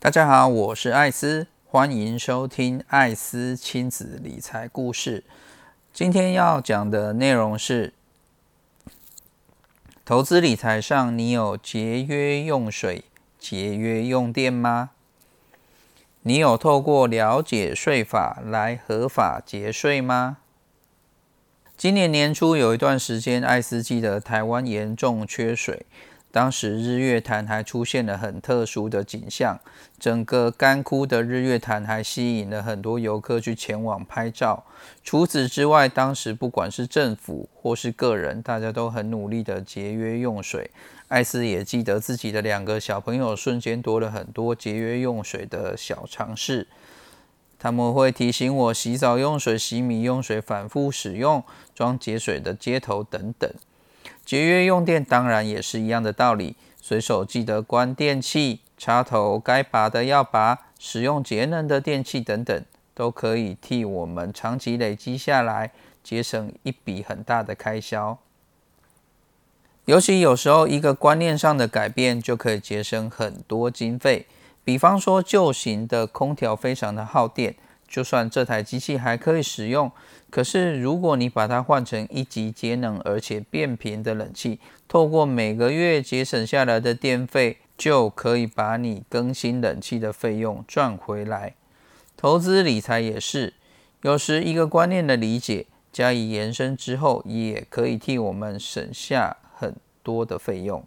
大家好，我是艾斯，欢迎收听艾斯亲子理财故事。今天要讲的内容是：投资理财上，你有节约用水、节约用电吗？你有透过了解税法来合法节税吗？今年年初有一段时间，艾斯记得台湾严重缺水，当时日月潭还出现了很特殊的景象，整个干枯的日月潭还吸引了很多游客去前往拍照。除此之外，当时不管是政府或是个人，大家都很努力的节约用水。艾斯也记得自己的两个小朋友瞬间多了很多节约用水的小常识。他们会提醒我洗澡用水、洗米用水、反复使用、装节水的接头等等。节约用电当然也是一样的道理，随手记得关电器、插头，该拔的要拔，使用节能的电器等等，都可以替我们长期累积下来，节省一笔很大的开销。尤其有时候一个观念上的改变，就可以节省很多经费。比方说，旧型的空调非常的耗电，就算这台机器还可以使用，可是如果你把它换成一级节能而且变频的冷气，透过每个月节省下来的电费，就可以把你更新冷气的费用赚回来。投资理财也是，有时一个观念的理解加以延伸之后，也可以替我们省下很多的费用。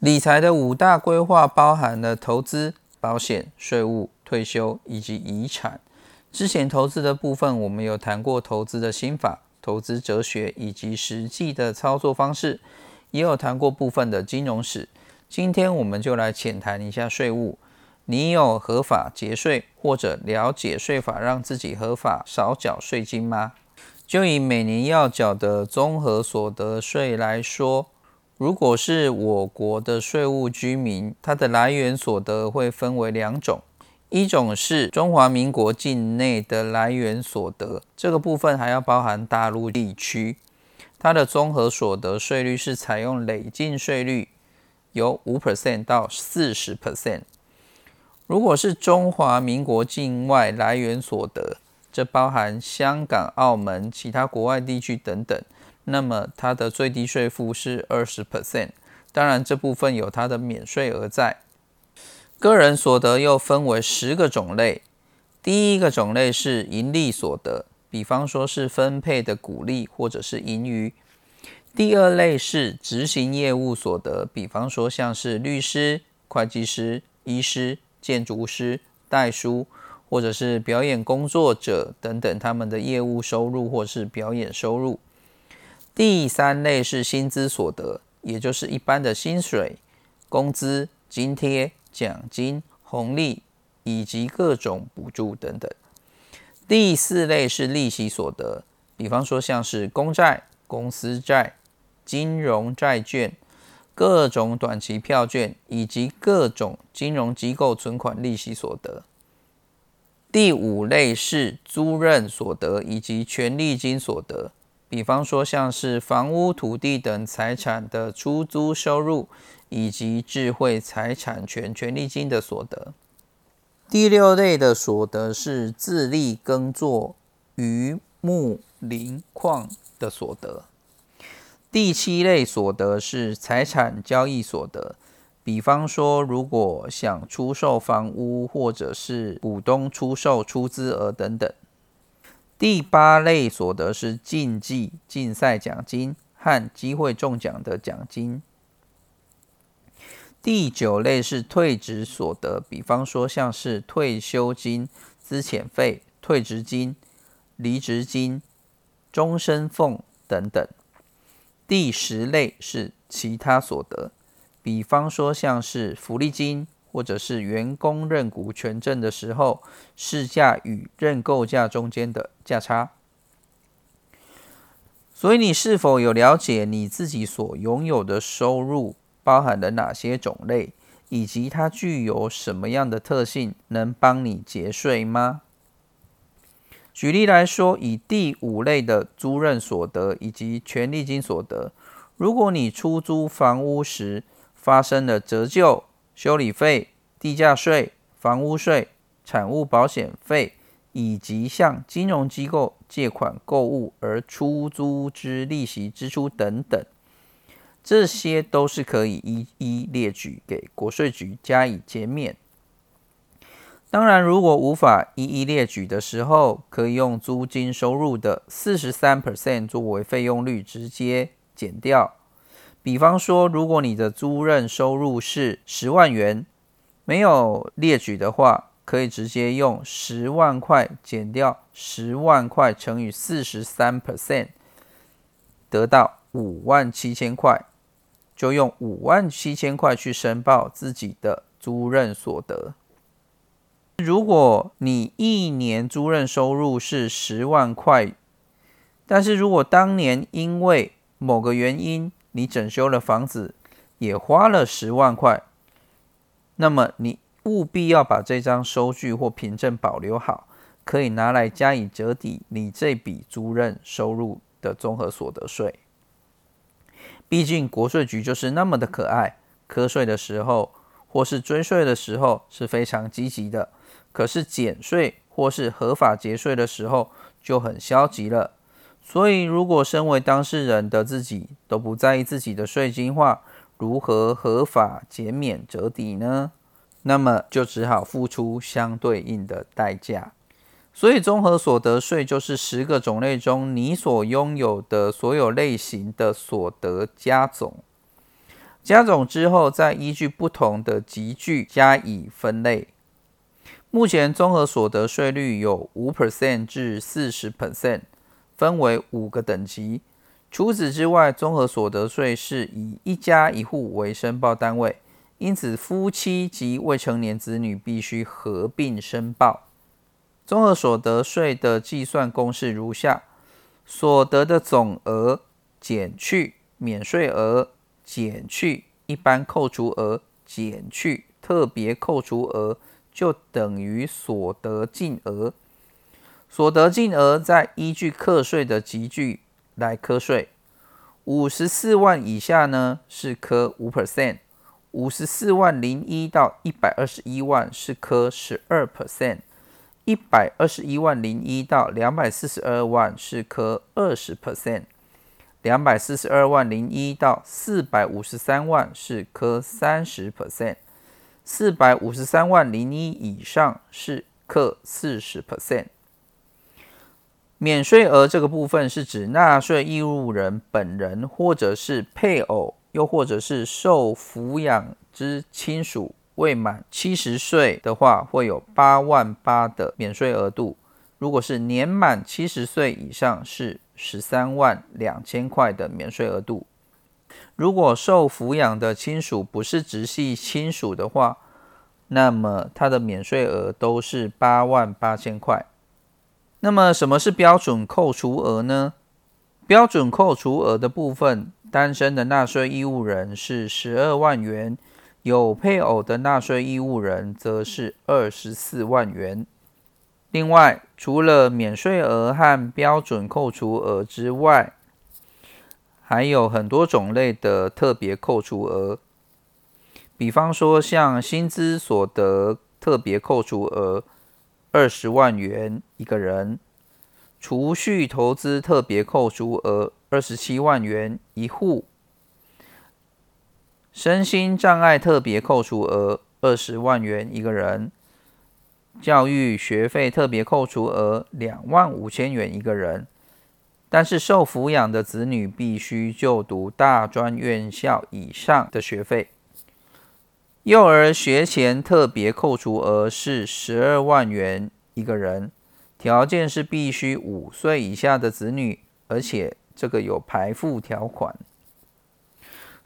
理财的五大规划包含了投资、保险、税务、退休以及遗产。之前投资的部分，我们有谈过投资的心法、投资哲学以及实际的操作方式，也有谈过部分的金融史。今天我们就来浅谈一下税务。你有合法节税或者了解税法，让自己合法少缴税金吗？就以每年要缴的综合所得税来说。如果是我国的税务居民，它的来源所得会分为两种，一种是中华民国境内的来源所得，这个部分还要包含大陆地区，它的综合所得税率是采用累进税率，由五 percent 到四十 percent。如果是中华民国境外来源所得，这包含香港、澳门、其他国外地区等等。那么它的最低税负是二十 percent，当然这部分有它的免税额在。个人所得又分为十个种类，第一个种类是盈利所得，比方说是分配的股利或者是盈余。第二类是执行业务所得，比方说像是律师、会计师、医师、建筑师、代书，或者是表演工作者等等他们的业务收入或是表演收入。第三类是薪资所得，也就是一般的薪水、工资、津贴、奖金、红利以及各种补助等等。第四类是利息所得，比方说像是公债、公司债、金融债券、各种短期票券以及各种金融机构存款利息所得。第五类是租任所得以及权利金所得。比方说，像是房屋、土地等财产的出租收入，以及智慧财产权权利金的所得。第六类的所得是自力耕作、渔牧林矿的所得。第七类所得是财产交易所得，比方说，如果想出售房屋，或者是股东出售出资额等等。第八类所得是竞技竞赛奖金和机会中奖的奖金。第九类是退职所得，比方说像是退休金、资遣费、退职金、离职金、终身俸等等。第十类是其他所得，比方说像是福利金。或者是员工认股权证的时候，市价与认购价中间的价差。所以，你是否有了解你自己所拥有的收入包含了哪些种类，以及它具有什么样的特性，能帮你节税吗？举例来说，以第五类的租赁所得以及权利金所得，如果你出租房屋时发生了折旧，修理费、地价税、房屋税、产物保险费，以及向金融机构借款购物而出租之利息支出等等，这些都是可以一一列举给国税局加以减免。当然，如果无法一一列举的时候，可以用租金收入的四十三 percent 作为费用率直接减掉。比方说，如果你的租任收入是十万元，没有列举的话，可以直接用十万块减掉十万块乘以四十三 percent，得到五万七千块，就用五万七千块去申报自己的租任所得。如果你一年租任收入是十万块，但是如果当年因为某个原因你整修了房子，也花了十万块，那么你务必要把这张收据或凭证保留好，可以拿来加以折抵你这笔租任收入的综合所得税。毕竟国税局就是那么的可爱，瞌税的时候或是追税的时候是非常积极的。可是减税或是合法节税的时候就很消极了。所以，如果身为当事人的自己都不在意自己的税金话，如何合法减免折抵呢？那么就只好付出相对应的代价。所以，综合所得税就是十个种类中你所拥有的所有类型的所得加总，加总之后再依据不同的集聚加以分类。目前综合所得税率有五 percent 至四十 percent，分为五个等级。除此之外，综合所得税是以一家一户为申报单位，因此夫妻及未成年子女必须合并申报。综合所得税的计算公式如下：所得的总额减去免税额，减去一般扣除额，减去特别扣除额。就等于所得净额，所得净额再依据课税的集聚来课税。五十四万以下呢是科五 percent，五十四万零一到一百二十一万是科十二 percent，一百二十一万零一到两百四十二万是科二十 percent，两百四十二万零一到四百五十三万是科三十 percent。四百五十三万零一以上是课四十 percent，免税额这个部分是指纳税义务人本人或者是配偶，又或者是受抚养之亲属未满七十岁的话，会有八万八的免税额度；如果是年满七十岁以上，是十三万两千块的免税额度。如果受抚养的亲属不是直系亲属的话，那么它的免税额都是八万八千块。那么什么是标准扣除额呢？标准扣除额的部分，单身的纳税义务人是十二万元，有配偶的纳税义务人则是二十四万元。另外，除了免税额和标准扣除额之外，还有很多种类的特别扣除额，比方说像薪资所得特别扣除额二十万元一个人，储蓄投资特别扣除额二十七万元一户，身心障碍特别扣除额二十万元一个人，教育学费特别扣除额两万五千元一个人。但是受抚养的子女必须就读大专院校以上的学费。幼儿学前特别扣除额是十二万元一个人，条件是必须五岁以下的子女，而且这个有排付条款。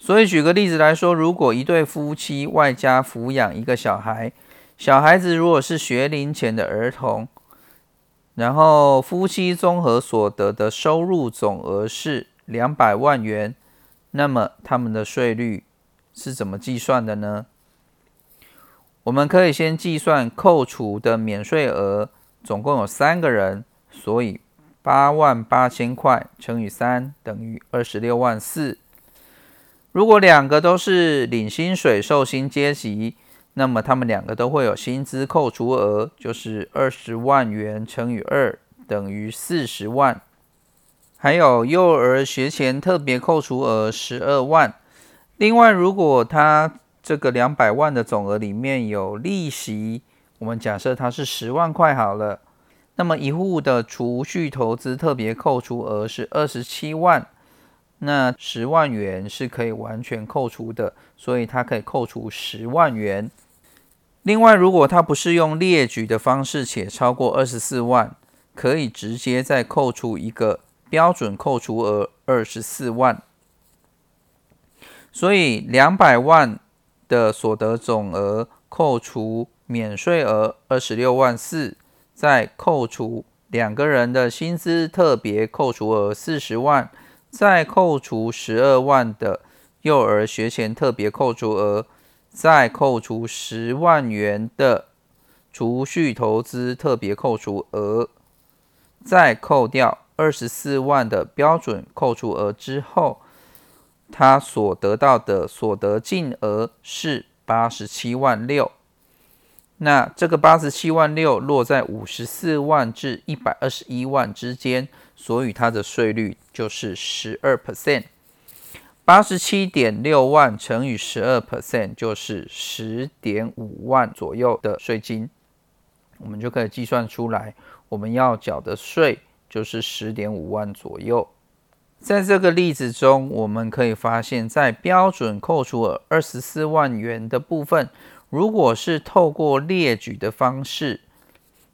所以举个例子来说，如果一对夫妻外加抚养一个小孩，小孩子如果是学龄前的儿童。然后夫妻综合所得的收入总额是两百万元，那么他们的税率是怎么计算的呢？我们可以先计算扣除的免税额，总共有三个人，所以八万八千块乘以三等于二十六万四。如果两个都是领薪水受薪阶级，那么他们两个都会有薪资扣除额，就是二十万元乘以二等于四十万。还有幼儿学前特别扣除额十二万。另外，如果他这个两百万的总额里面有利息，我们假设它是十万块好了，那么一户的储蓄投资特别扣除额是二十七万，那十万元是可以完全扣除的，所以它可以扣除十万元。另外，如果它不是用列举的方式且超过二十四万，可以直接再扣除一个。标准扣除额二十四万，所以两百万的所得总额扣除免税额二十六万四，再扣除两个人的薪资特别扣除额四十万，再扣除十二万的幼儿学前特别扣除额，再扣除十万元的储蓄投资特别扣除额，再扣掉。二十四万的标准扣除额之后，他所得到的所得净额是八十七万六。那这个八十七万六落在五十四万至一百二十一万之间，所以它的税率就是十二 percent。八十七点六万乘以十二 percent 就是十点五万左右的税金，我们就可以计算出来我们要缴的税。就是十点五万左右。在这个例子中，我们可以发现，在标准扣除额二十四万元的部分，如果是透过列举的方式，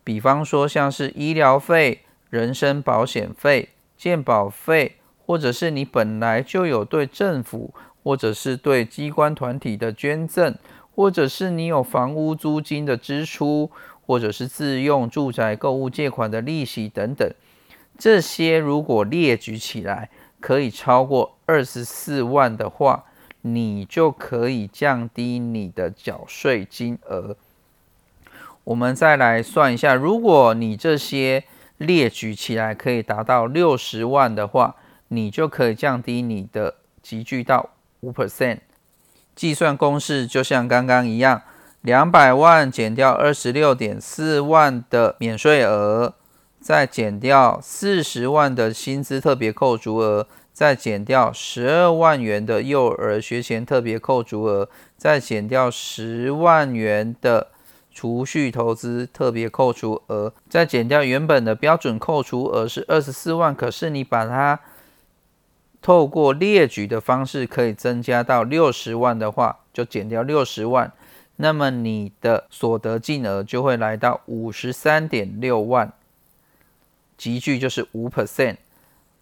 比方说像是医疗费、人身保险费、健保费，或者是你本来就有对政府或者是对机关团体的捐赠，或者是你有房屋租金的支出，或者是自用住宅购物借款的利息等等。这些如果列举起来可以超过二十四万的话，你就可以降低你的缴税金额。我们再来算一下，如果你这些列举起来可以达到六十万的话，你就可以降低你的集聚到五 percent。计算公式就像刚刚一样，两百万减掉二十六点四万的免税额。再减掉四十万的薪资特别扣除额，再减掉十二万元的幼儿学前特别扣除额，再减掉十万元的储蓄投资特别扣除额，再减掉原本的标准扣除额是二十四万，可是你把它透过列举的方式可以增加到六十万的话，就减掉六十万，那么你的所得净额就会来到五十三点六万。集聚就是五 percent，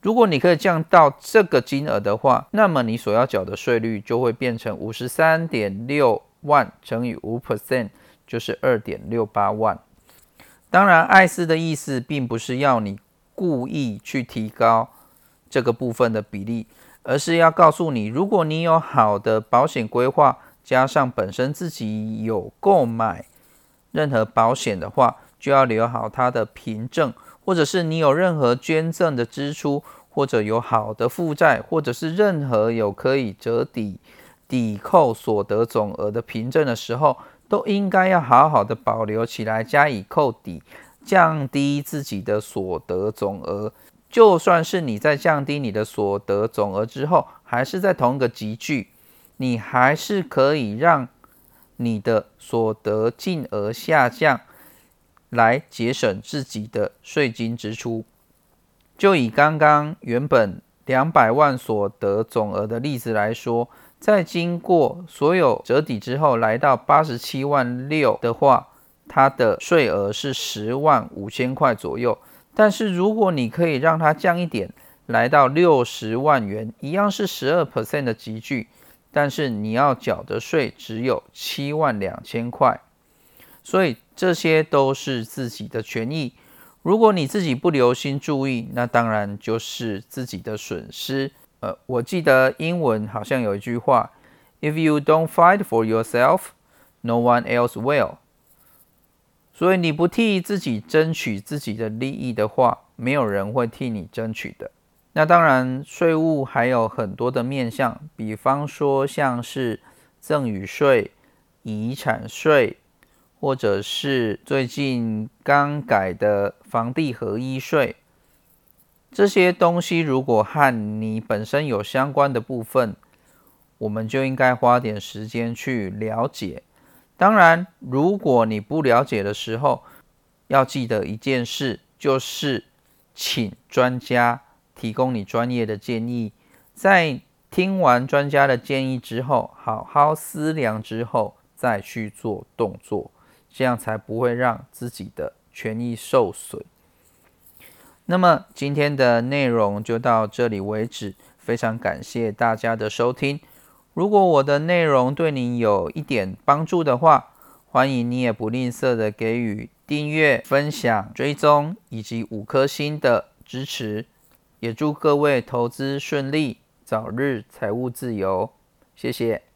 如果你可以降到这个金额的话，那么你所要缴的税率就会变成五十三点六万乘以五 percent，就是二点六八万。当然，艾斯的意思并不是要你故意去提高这个部分的比例，而是要告诉你，如果你有好的保险规划，加上本身自己有购买任何保险的话，就要留好它的凭证。或者是你有任何捐赠的支出，或者有好的负债，或者是任何有可以折抵抵扣所得总额的凭证的时候，都应该要好好的保留起来，加以扣抵，降低自己的所得总额。就算是你在降低你的所得总额之后，还是在同一个集聚，你还是可以让你的所得净额下降。来节省自己的税金支出。就以刚刚原本两百万所得总额的例子来说，在经过所有折抵之后，来到八十七万六的话，它的税额是十万五千块左右。但是如果你可以让它降一点，来到六十万元，一样是十二 percent 的集聚，但是你要缴的税只有七万两千块。所以这些都是自己的权益。如果你自己不留心注意，那当然就是自己的损失。呃，我记得英文好像有一句话：“If you don't fight for yourself, no one else will。”所以你不替自己争取自己的利益的话，没有人会替你争取的。那当然，税务还有很多的面向，比方说像是赠与税。遗产税，或者是最近刚改的房地合一税，这些东西如果和你本身有相关的部分，我们就应该花点时间去了解。当然，如果你不了解的时候，要记得一件事，就是请专家提供你专业的建议。在听完专家的建议之后，好好思量之后再去做动作，这样才不会让自己的权益受损。那么今天的内容就到这里为止，非常感谢大家的收听。如果我的内容对你有一点帮助的话，欢迎你也不吝啬的给予订阅、分享、追踪以及五颗星的支持。也祝各位投资顺利，早日财务自由。谢谢。